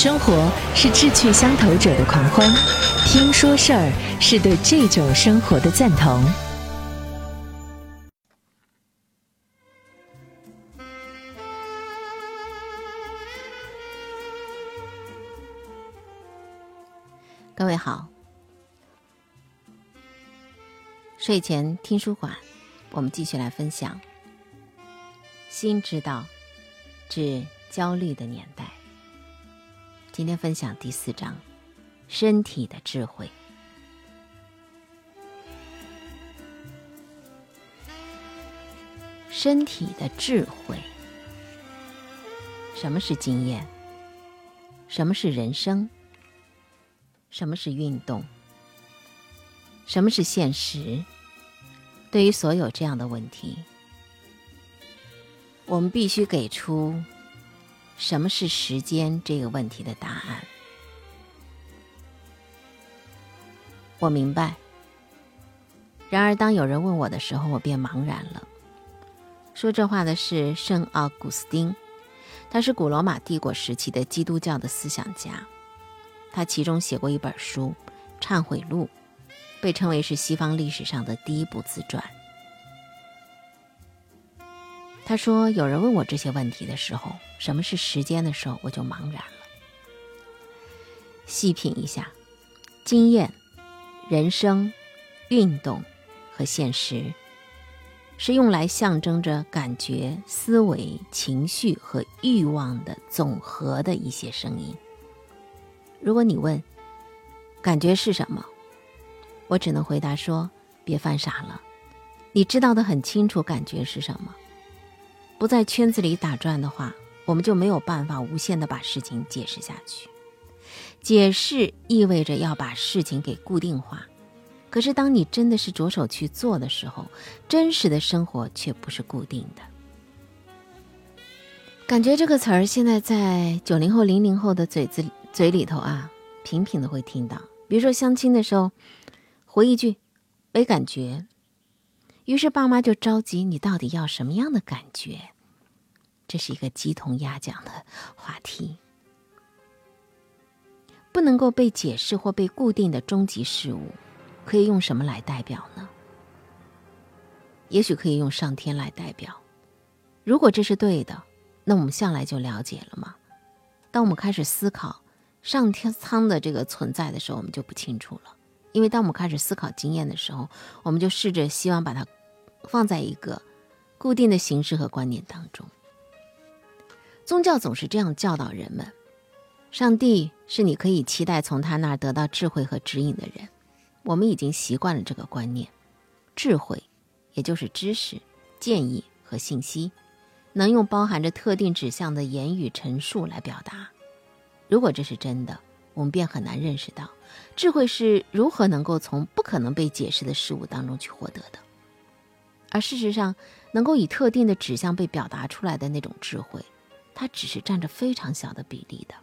生活是志趣相投者的狂欢，听说事儿是对这种生活的赞同。各位好，睡前听书馆，我们继续来分享《心知道》治焦虑的年代。今天分享第四章：身体的智慧。身体的智慧，什么是经验？什么是人生？什么是运动？什么是现实？对于所有这样的问题，我们必须给出什么是时间这个问题的答案。我明白。然而，当有人问我的时候，我便茫然了。说这话的是圣奥古斯丁，他是古罗马帝国时期的基督教的思想家。他其中写过一本书《忏悔录》，被称为是西方历史上的第一部自传。他说：“有人问我这些问题的时候，什么是时间的时候，我就茫然了。细品一下，经验、人生、运动和现实，是用来象征着感觉、思维、情绪和欲望的总和的一些声音。”如果你问感觉是什么，我只能回答说：别犯傻了，你知道的很清楚，感觉是什么。不在圈子里打转的话，我们就没有办法无限的把事情解释下去。解释意味着要把事情给固定化，可是当你真的是着手去做的时候，真实的生活却不是固定的。感觉这个词儿现在在九零后、零零后的嘴子。嘴里头啊，频频的会听到，比如说相亲的时候，回一句“没感觉”，于是爸妈就着急，你到底要什么样的感觉？这是一个鸡同鸭讲的话题，不能够被解释或被固定的终极事物，可以用什么来代表呢？也许可以用上天来代表。如果这是对的，那我们向来就了解了吗？当我们开始思考。上天仓的这个存在的时候，我们就不清楚了。因为当我们开始思考经验的时候，我们就试着希望把它放在一个固定的形式和观念当中。宗教总是这样教导人们：上帝是你可以期待从他那儿得到智慧和指引的人。我们已经习惯了这个观念，智慧也就是知识、建议和信息，能用包含着特定指向的言语陈述来表达。如果这是真的，我们便很难认识到智慧是如何能够从不可能被解释的事物当中去获得的。而事实上，能够以特定的指向被表达出来的那种智慧，它只是占着非常小的比例的。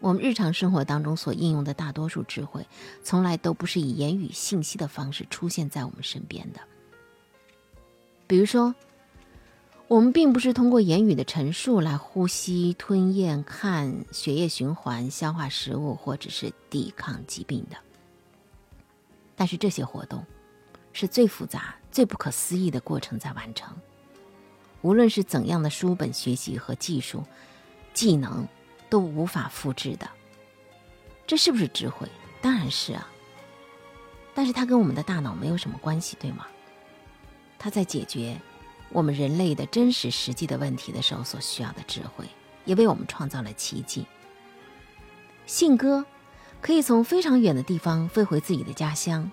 我们日常生活当中所应用的大多数智慧，从来都不是以言语信息的方式出现在我们身边的。比如说。我们并不是通过言语的陈述来呼吸、吞咽、看血液循环、消化食物，或者是抵抗疾病的。但是这些活动是最复杂、最不可思议的过程在完成。无论是怎样的书本学习和技术、技能，都无法复制的。这是不是智慧？当然是啊。但是它跟我们的大脑没有什么关系，对吗？它在解决。我们人类的真实实际的问题的时候所需要的智慧，也为我们创造了奇迹。信鸽可以从非常远的地方飞回自己的家乡。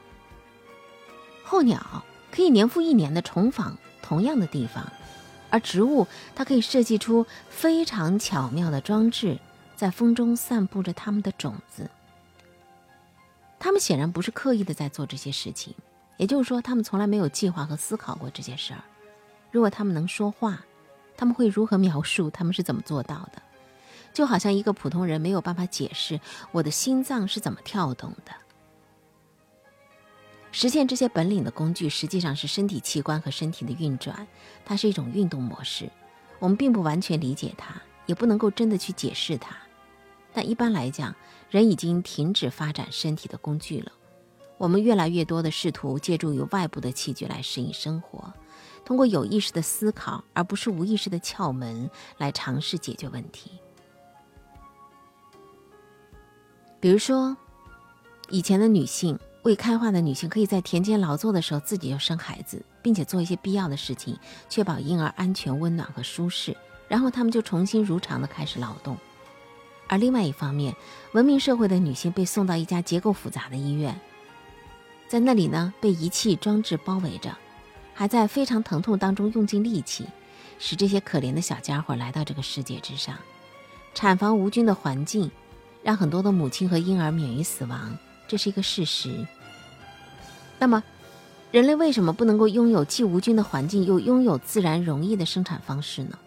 候鸟可以年复一年的重访同样的地方，而植物它可以设计出非常巧妙的装置，在风中散布着它们的种子。它们显然不是刻意的在做这些事情，也就是说，它们从来没有计划和思考过这些事儿。如果他们能说话，他们会如何描述他们是怎么做到的？就好像一个普通人没有办法解释我的心脏是怎么跳动的。实现这些本领的工具实际上是身体器官和身体的运转，它是一种运动模式。我们并不完全理解它，也不能够真的去解释它。但一般来讲，人已经停止发展身体的工具了。我们越来越多的试图借助于外部的器具来适应生活，通过有意识的思考，而不是无意识的窍门来尝试解决问题。比如说，以前的女性，未开化的女性可以在田间劳作的时候自己就生孩子，并且做一些必要的事情，确保婴儿安全、温暖和舒适，然后她们就重新如常的开始劳动。而另外一方面，文明社会的女性被送到一家结构复杂的医院，在那里呢，被仪器装置包围着，还在非常疼痛当中用尽力气，使这些可怜的小家伙来到这个世界之上。产房无菌的环境，让很多的母亲和婴儿免于死亡，这是一个事实。那么，人类为什么不能够拥有既无菌的环境，又拥有自然容易的生产方式呢？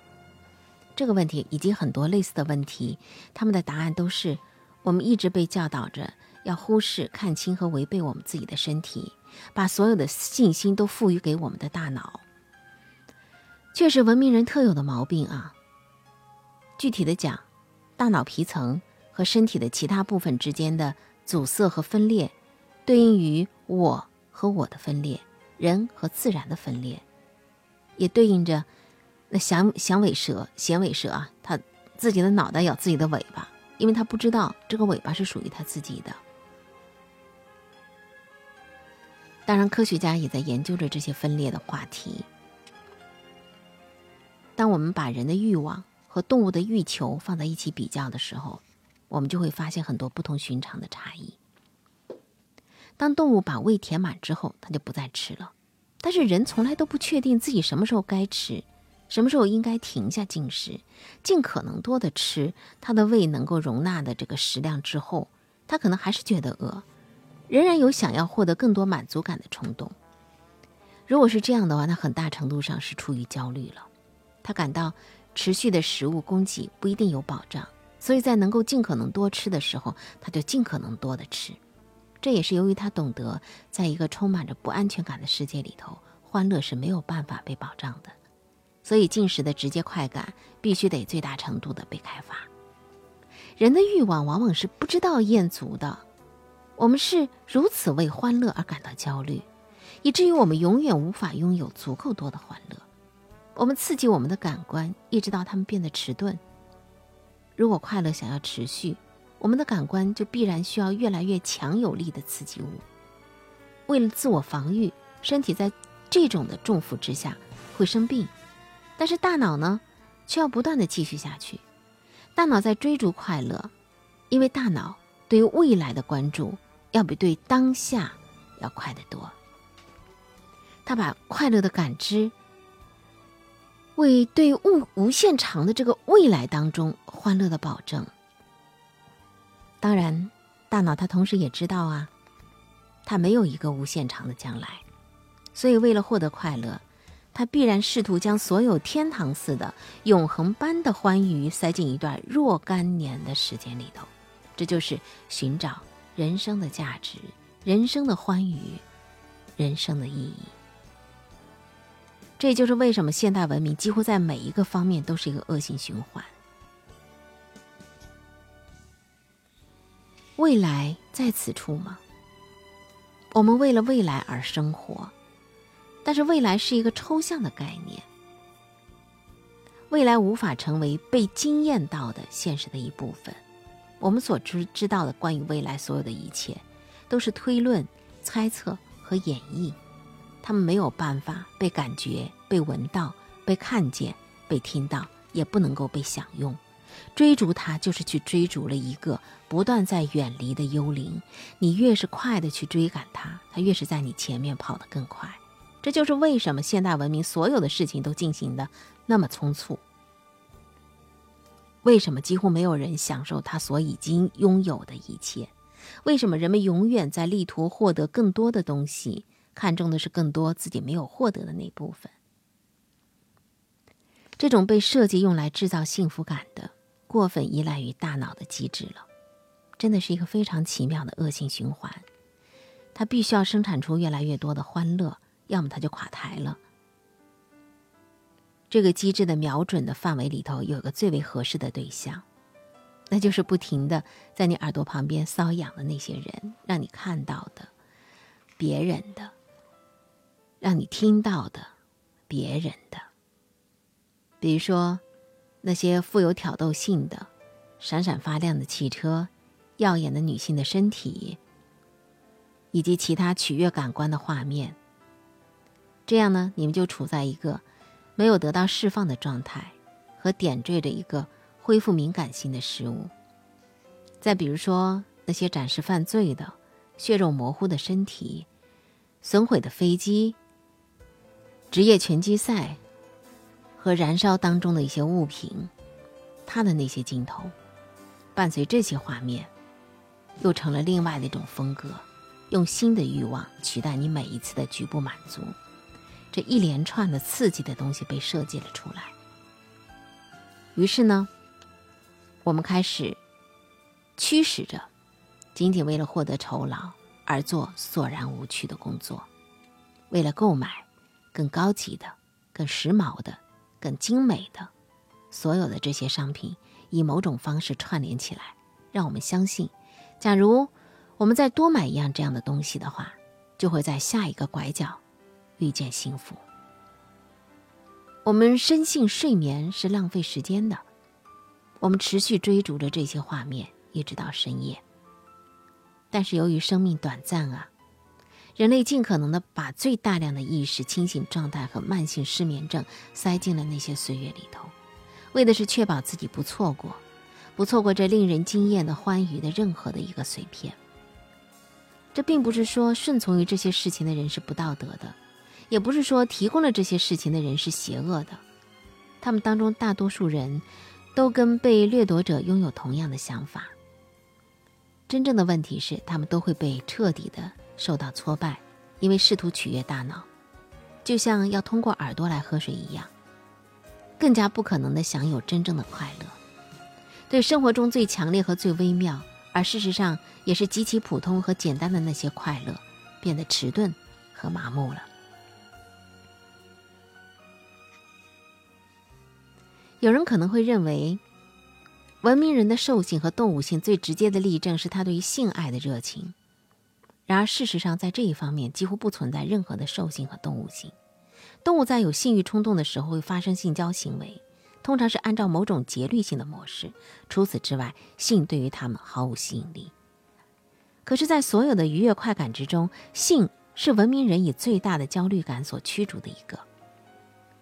这个问题以及很多类似的问题，他们的答案都是：我们一直被教导着要忽视、看清和违背我们自己的身体，把所有的信心都赋予给我们的大脑。确实文明人特有的毛病啊！具体的讲，大脑皮层和身体的其他部分之间的阻塞和分裂，对应于我和我的分裂，人和自然的分裂，也对应着。那响响尾蛇、衔尾蛇啊，它自己的脑袋咬自己的尾巴，因为它不知道这个尾巴是属于它自己的。当然，科学家也在研究着这些分裂的话题。当我们把人的欲望和动物的欲求放在一起比较的时候，我们就会发现很多不同寻常的差异。当动物把胃填满之后，它就不再吃了，但是人从来都不确定自己什么时候该吃。什么时候应该停下进食，尽可能多的吃他的胃能够容纳的这个食量之后，他可能还是觉得饿，仍然有想要获得更多满足感的冲动。如果是这样的话，那很大程度上是出于焦虑了。他感到持续的食物供给不一定有保障，所以在能够尽可能多吃的时候，他就尽可能多的吃。这也是由于他懂得，在一个充满着不安全感的世界里头，欢乐是没有办法被保障的。所以进食的直接快感必须得最大程度的被开发。人的欲望往往是不知道厌足的，我们是如此为欢乐而感到焦虑，以至于我们永远无法拥有足够多的欢乐。我们刺激我们的感官，一直到它们变得迟钝。如果快乐想要持续，我们的感官就必然需要越来越强有力的刺激物。为了自我防御，身体在这种的重负之下会生病。但是大脑呢，却要不断的继续下去。大脑在追逐快乐，因为大脑对于未来的关注要比对当下要快得多。他把快乐的感知为对无无限长的这个未来当中欢乐的保证。当然，大脑它同时也知道啊，它没有一个无限长的将来，所以为了获得快乐。它必然试图将所有天堂似的、永恒般的欢愉塞进一段若干年的时间里头，这就是寻找人生的价值、人生的欢愉、人生的意义。这就是为什么现代文明几乎在每一个方面都是一个恶性循环。未来在此处吗？我们为了未来而生活。但是未来是一个抽象的概念，未来无法成为被经验到的现实的一部分。我们所知知道的关于未来所有的一切，都是推论、猜测和演绎，他们没有办法被感觉、被闻到、被看见、被听到，也不能够被享用。追逐它，就是去追逐了一个不断在远离的幽灵。你越是快的去追赶它，它越是在你前面跑得更快。这就是为什么现代文明所有的事情都进行的那么匆促。为什么几乎没有人享受他所已经拥有的一切？为什么人们永远在力图获得更多的东西，看重的是更多自己没有获得的那部分？这种被设计用来制造幸福感的、过分依赖于大脑的机制了，真的是一个非常奇妙的恶性循环。它必须要生产出越来越多的欢乐。要么它就垮台了。这个机制的瞄准的范围里头有一个最为合适的对象，那就是不停的在你耳朵旁边搔痒的那些人，让你看到的别人的，让你听到的别人的。比如说，那些富有挑逗性的、闪闪发亮的汽车、耀眼的女性的身体，以及其他取悦感官的画面。这样呢，你们就处在一个没有得到释放的状态，和点缀着一个。恢复敏感性的事物。再比如说那些展示犯罪的、血肉模糊的身体、损毁的飞机、职业拳击赛和燃烧当中的一些物品，它的那些镜头，伴随这些画面，又成了另外的一种风格，用新的欲望取代你每一次的局部满足。这一连串的刺激的东西被设计了出来。于是呢？我们开始驱使着，仅仅为了获得酬劳而做索然无趣的工作，为了购买更高级的、更时髦的、更精美的，所有的这些商品以某种方式串联起来，让我们相信，假如我们再多买一样这样的东西的话，就会在下一个拐角遇见幸福。我们深信睡眠是浪费时间的。我们持续追逐着这些画面，一直到深夜。但是由于生命短暂啊，人类尽可能的把最大量的意识、清醒状态和慢性失眠症塞进了那些岁月里头，为的是确保自己不错过，不错过这令人惊艳的欢愉的任何的一个碎片。这并不是说顺从于这些事情的人是不道德的，也不是说提供了这些事情的人是邪恶的，他们当中大多数人。都跟被掠夺者拥有同样的想法。真正的问题是，他们都会被彻底的受到挫败，因为试图取悦大脑，就像要通过耳朵来喝水一样，更加不可能的享有真正的快乐。对生活中最强烈和最微妙，而事实上也是极其普通和简单的那些快乐，变得迟钝和麻木了。有人可能会认为，文明人的兽性和动物性最直接的例证是他对于性爱的热情。然而，事实上，在这一方面几乎不存在任何的兽性和动物性。动物在有性欲冲动的时候会发生性交行为，通常是按照某种节律性的模式。除此之外，性对于他们毫无吸引力。可是，在所有的愉悦快感之中，性是文明人以最大的焦虑感所驱逐的一个。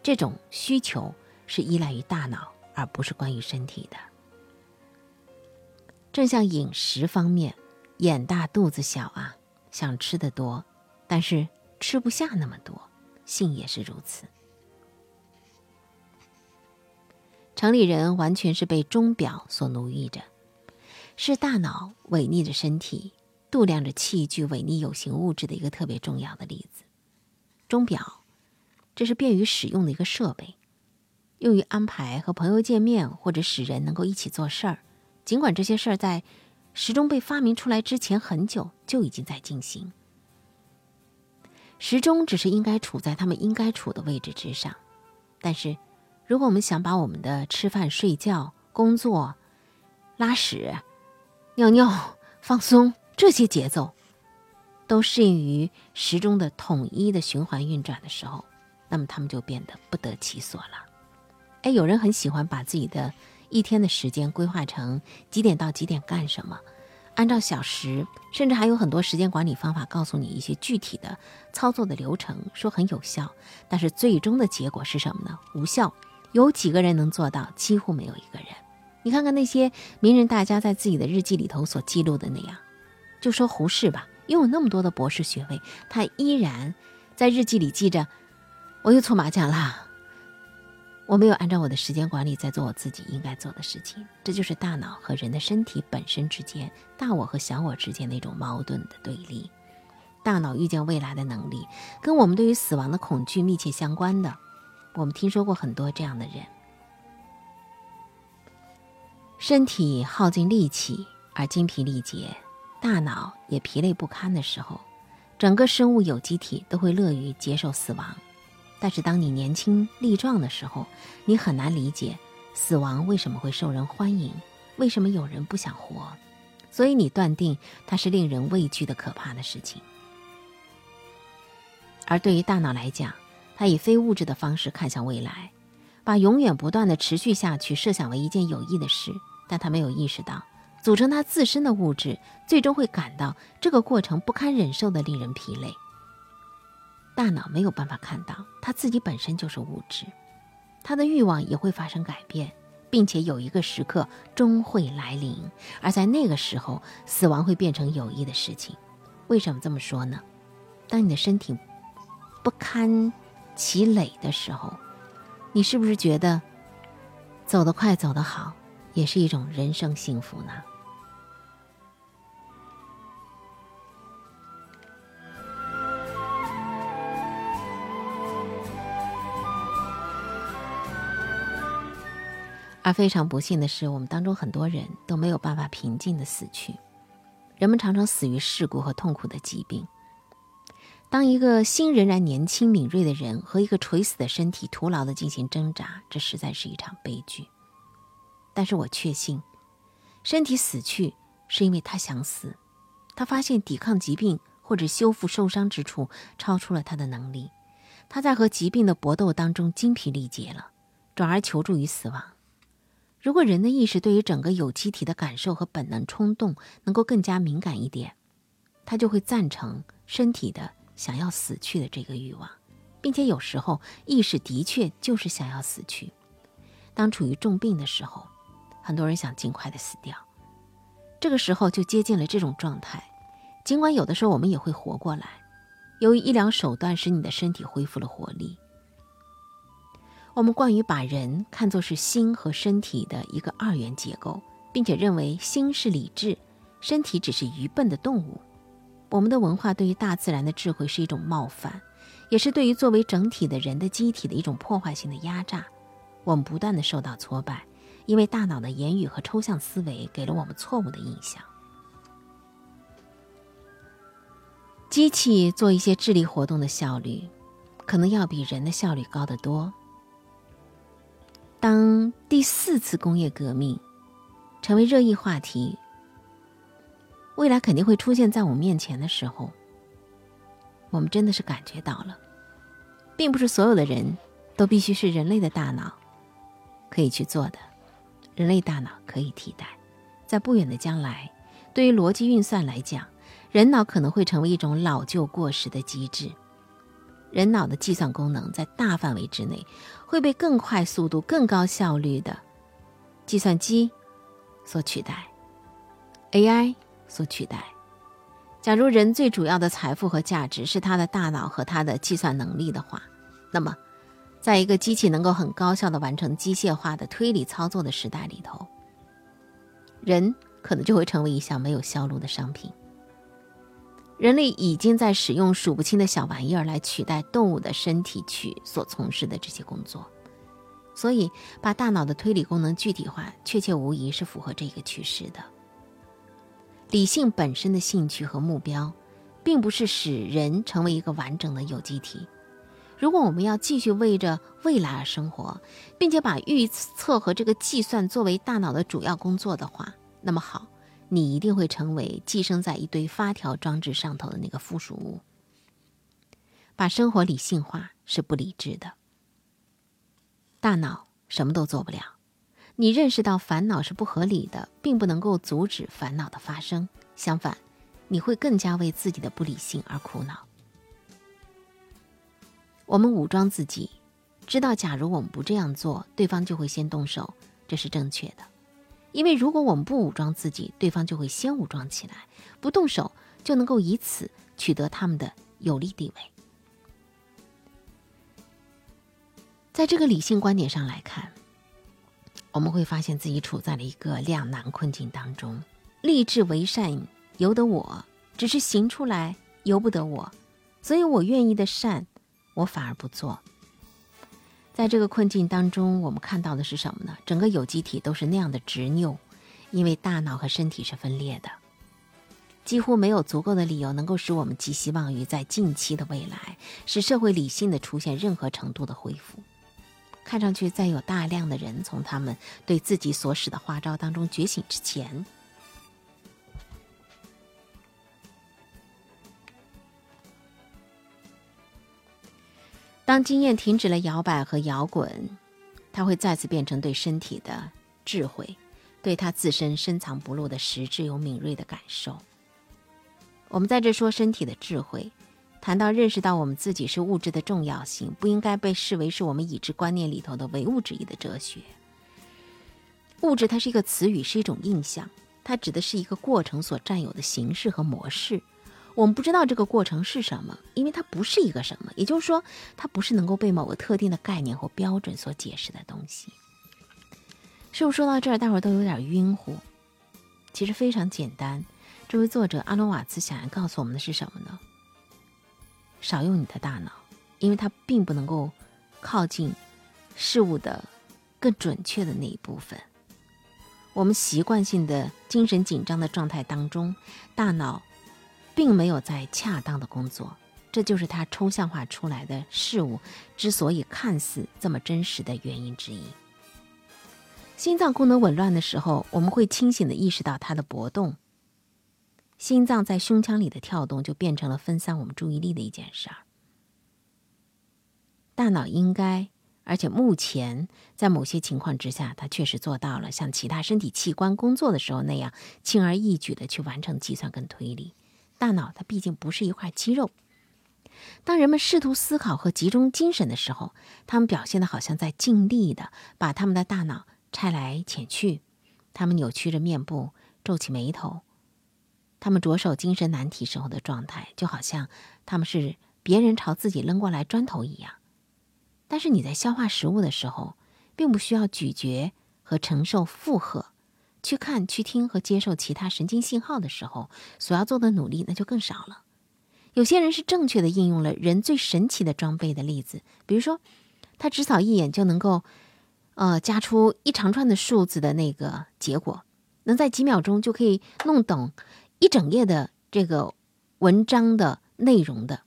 这种需求。是依赖于大脑，而不是关于身体的。正像饮食方面，眼大肚子小啊，想吃的多，但是吃不下那么多，性也是如此。城里人完全是被钟表所奴役着，是大脑违逆着身体，度量着器具，违逆有形物质的一个特别重要的例子。钟表，这是便于使用的一个设备。用于安排和朋友见面，或者使人能够一起做事儿。尽管这些事儿在时钟被发明出来之前很久就已经在进行，时钟只是应该处在他们应该处的位置之上。但是，如果我们想把我们的吃饭、睡觉、工作、拉屎、尿尿、放松这些节奏都适应于时钟的统一的循环运转的时候，那么他们就变得不得其所了。哎，有人很喜欢把自己的一天的时间规划成几点到几点干什么，按照小时，甚至还有很多时间管理方法告诉你一些具体的操作的流程，说很有效。但是最终的结果是什么呢？无效。有几个人能做到？几乎没有一个人。你看看那些名人大家在自己的日记里头所记录的那样，就说胡适吧，拥有那么多的博士学位，他依然在日记里记着：“我又搓麻将啦。”我没有按照我的时间管理在做我自己应该做的事情，这就是大脑和人的身体本身之间，大我和小我之间那种矛盾的对立。大脑预见未来的能力，跟我们对于死亡的恐惧密切相关的。我们听说过很多这样的人，身体耗尽力气而精疲力竭，大脑也疲累不堪的时候，整个生物有机体都会乐于接受死亡。但是当你年轻力壮的时候，你很难理解死亡为什么会受人欢迎，为什么有人不想活？所以你断定它是令人畏惧的可怕的事情。而对于大脑来讲，它以非物质的方式看向未来，把永远不断的持续下去设想为一件有益的事，但它没有意识到，组成它自身的物质最终会感到这个过程不堪忍受的令人疲累。大脑没有办法看到，它自己本身就是物质，它的欲望也会发生改变，并且有一个时刻终会来临，而在那个时候，死亡会变成有益的事情。为什么这么说呢？当你的身体不堪其累的时候，你是不是觉得走得快、走得好，也是一种人生幸福呢？而非常不幸的是，我们当中很多人都没有办法平静的死去。人们常常死于事故和痛苦的疾病。当一个心仍然年轻敏锐的人和一个垂死的身体徒劳的进行挣扎，这实在是一场悲剧。但是我确信，身体死去是因为他想死，他发现抵抗疾病或者修复受伤之处超出了他的能力，他在和疾病的搏斗当中精疲力竭了，转而求助于死亡。如果人的意识对于整个有机体的感受和本能冲动能够更加敏感一点，他就会赞成身体的想要死去的这个欲望，并且有时候意识的确就是想要死去。当处于重病的时候，很多人想尽快的死掉，这个时候就接近了这种状态。尽管有的时候我们也会活过来，由于医疗手段使你的身体恢复了活力。我们惯于把人看作是心和身体的一个二元结构，并且认为心是理智，身体只是愚笨的动物。我们的文化对于大自然的智慧是一种冒犯，也是对于作为整体的人的机体的一种破坏性的压榨。我们不断的受到挫败，因为大脑的言语和抽象思维给了我们错误的印象。机器做一些智力活动的效率，可能要比人的效率高得多。当第四次工业革命成为热议话题，未来肯定会出现在我们面前的时候，我们真的是感觉到了，并不是所有的人都必须是人类的大脑可以去做的，人类大脑可以替代。在不远的将来，对于逻辑运算来讲，人脑可能会成为一种老旧过时的机制。人脑的计算功能在大范围之内会被更快速度、更高效率的计算机所取代，AI 所取代。假如人最主要的财富和价值是他的大脑和他的计算能力的话，那么，在一个机器能够很高效的完成机械化的推理操作的时代里头，人可能就会成为一项没有销路的商品。人类已经在使用数不清的小玩意儿来取代动物的身体去所从事的这些工作，所以把大脑的推理功能具体化，确切无疑是符合这个趋势的。理性本身的兴趣和目标，并不是使人成为一个完整的有机体。如果我们要继续为着未来而生活，并且把预测和这个计算作为大脑的主要工作的话，那么好。你一定会成为寄生在一堆发条装置上头的那个附属物。把生活理性化是不理智的。大脑什么都做不了。你认识到烦恼是不合理的，并不能够阻止烦恼的发生。相反，你会更加为自己的不理性而苦恼。我们武装自己，知道假如我们不这样做，对方就会先动手，这是正确的。因为如果我们不武装自己，对方就会先武装起来，不动手就能够以此取得他们的有利地位。在这个理性观点上来看，我们会发现自己处在了一个两难困境当中：立志为善由得我，只是行出来由不得我，所以我愿意的善，我反而不做。在这个困境当中，我们看到的是什么呢？整个有机体都是那样的执拗，因为大脑和身体是分裂的，几乎没有足够的理由能够使我们寄希望于在近期的未来使社会理性的出现任何程度的恢复。看上去在有大量的人从他们对自己所使的花招当中觉醒之前。当经验停止了摇摆和摇滚，它会再次变成对身体的智慧，对他自身深藏不露的实质有敏锐的感受。我们在这说身体的智慧，谈到认识到我们自己是物质的重要性，不应该被视为是我们已知观念里头的唯物主义的哲学。物质它是一个词语，是一种印象，它指的是一个过程所占有的形式和模式。我们不知道这个过程是什么，因为它不是一个什么，也就是说，它不是能够被某个特定的概念或标准所解释的东西。是不是说到这儿，大伙儿都有点晕乎？其实非常简单。这位作者阿罗瓦茨想要告诉我们的是什么呢？少用你的大脑，因为它并不能够靠近事物的更准确的那一部分。我们习惯性的精神紧张的状态当中，大脑。并没有在恰当的工作，这就是它抽象化出来的事物之所以看似这么真实的原因之一。心脏功能紊乱的时候，我们会清醒的意识到它的搏动。心脏在胸腔里的跳动就变成了分散我们注意力的一件事儿。大脑应该，而且目前在某些情况之下，它确实做到了像其他身体器官工作的时候那样轻而易举的去完成计算跟推理。大脑它毕竟不是一块肌肉。当人们试图思考和集中精神的时候，他们表现的好像在尽力的把他们的大脑拆来遣去。他们扭曲着面部，皱起眉头。他们着手精神难题时候的状态，就好像他们是别人朝自己扔过来砖头一样。但是你在消化食物的时候，并不需要咀嚼和承受负荷。去看、去听和接受其他神经信号的时候，所要做的努力那就更少了。有些人是正确的应用了人最神奇的装备的例子，比如说，他只扫一眼就能够，呃，加出一长串的数字的那个结果，能在几秒钟就可以弄懂一整页的这个文章的内容的，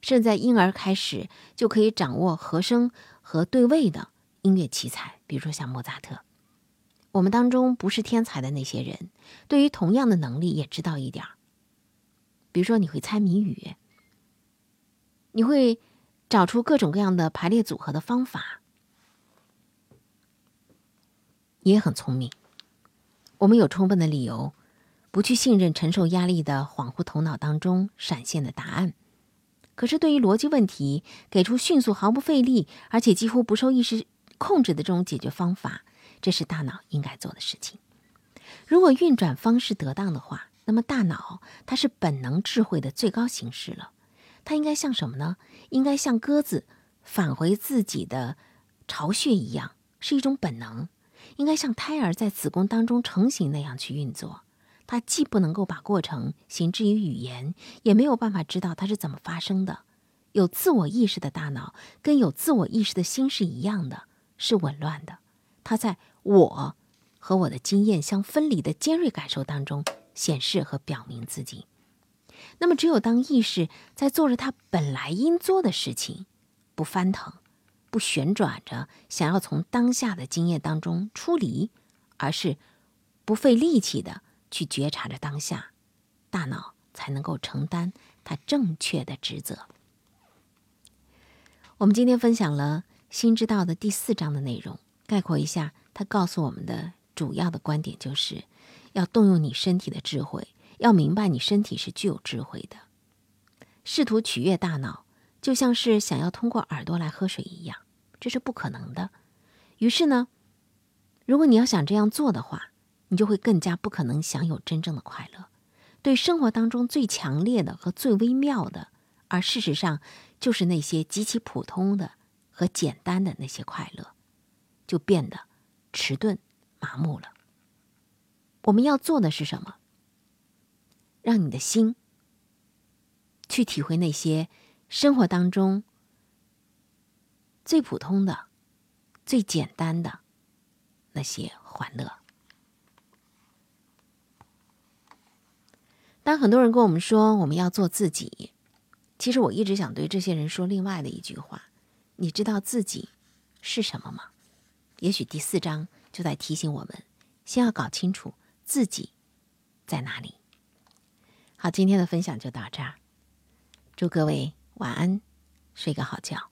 甚至在婴儿开始就可以掌握和声和对位的音乐奇才，比如说像莫扎特。我们当中不是天才的那些人，对于同样的能力也知道一点儿。比如说，你会猜谜语，你会找出各种各样的排列组合的方法，你也很聪明。我们有充分的理由不去信任承受压力的恍惚头脑当中闪现的答案。可是，对于逻辑问题，给出迅速、毫不费力，而且几乎不受意识控制的这种解决方法。这是大脑应该做的事情。如果运转方式得当的话，那么大脑它是本能智慧的最高形式了。它应该像什么呢？应该像鸽子返回自己的巢穴一样，是一种本能。应该像胎儿在子宫当中成型那样去运作。它既不能够把过程形之于语言，也没有办法知道它是怎么发生的。有自我意识的大脑跟有自我意识的心是一样的，是紊乱的。它在我和我的经验相分离的尖锐感受当中显示和表明自己。那么，只有当意识在做着它本来应做的事情，不翻腾，不旋转着，想要从当下的经验当中出离，而是不费力气的去觉察着当下，大脑才能够承担它正确的职责。我们今天分享了《心之道》的第四章的内容。概括一下，他告诉我们的主要的观点就是，要动用你身体的智慧，要明白你身体是具有智慧的。试图取悦大脑，就像是想要通过耳朵来喝水一样，这是不可能的。于是呢，如果你要想这样做的话，你就会更加不可能享有真正的快乐。对生活当中最强烈的和最微妙的，而事实上就是那些极其普通的和简单的那些快乐。就变得迟钝、麻木了。我们要做的是什么？让你的心去体会那些生活当中最普通的、最简单的那些欢乐。当很多人跟我们说我们要做自己，其实我一直想对这些人说另外的一句话：你知道自己。是什么吗？也许第四章就在提醒我们，先要搞清楚自己在哪里。好，今天的分享就到这儿，祝各位晚安，睡个好觉。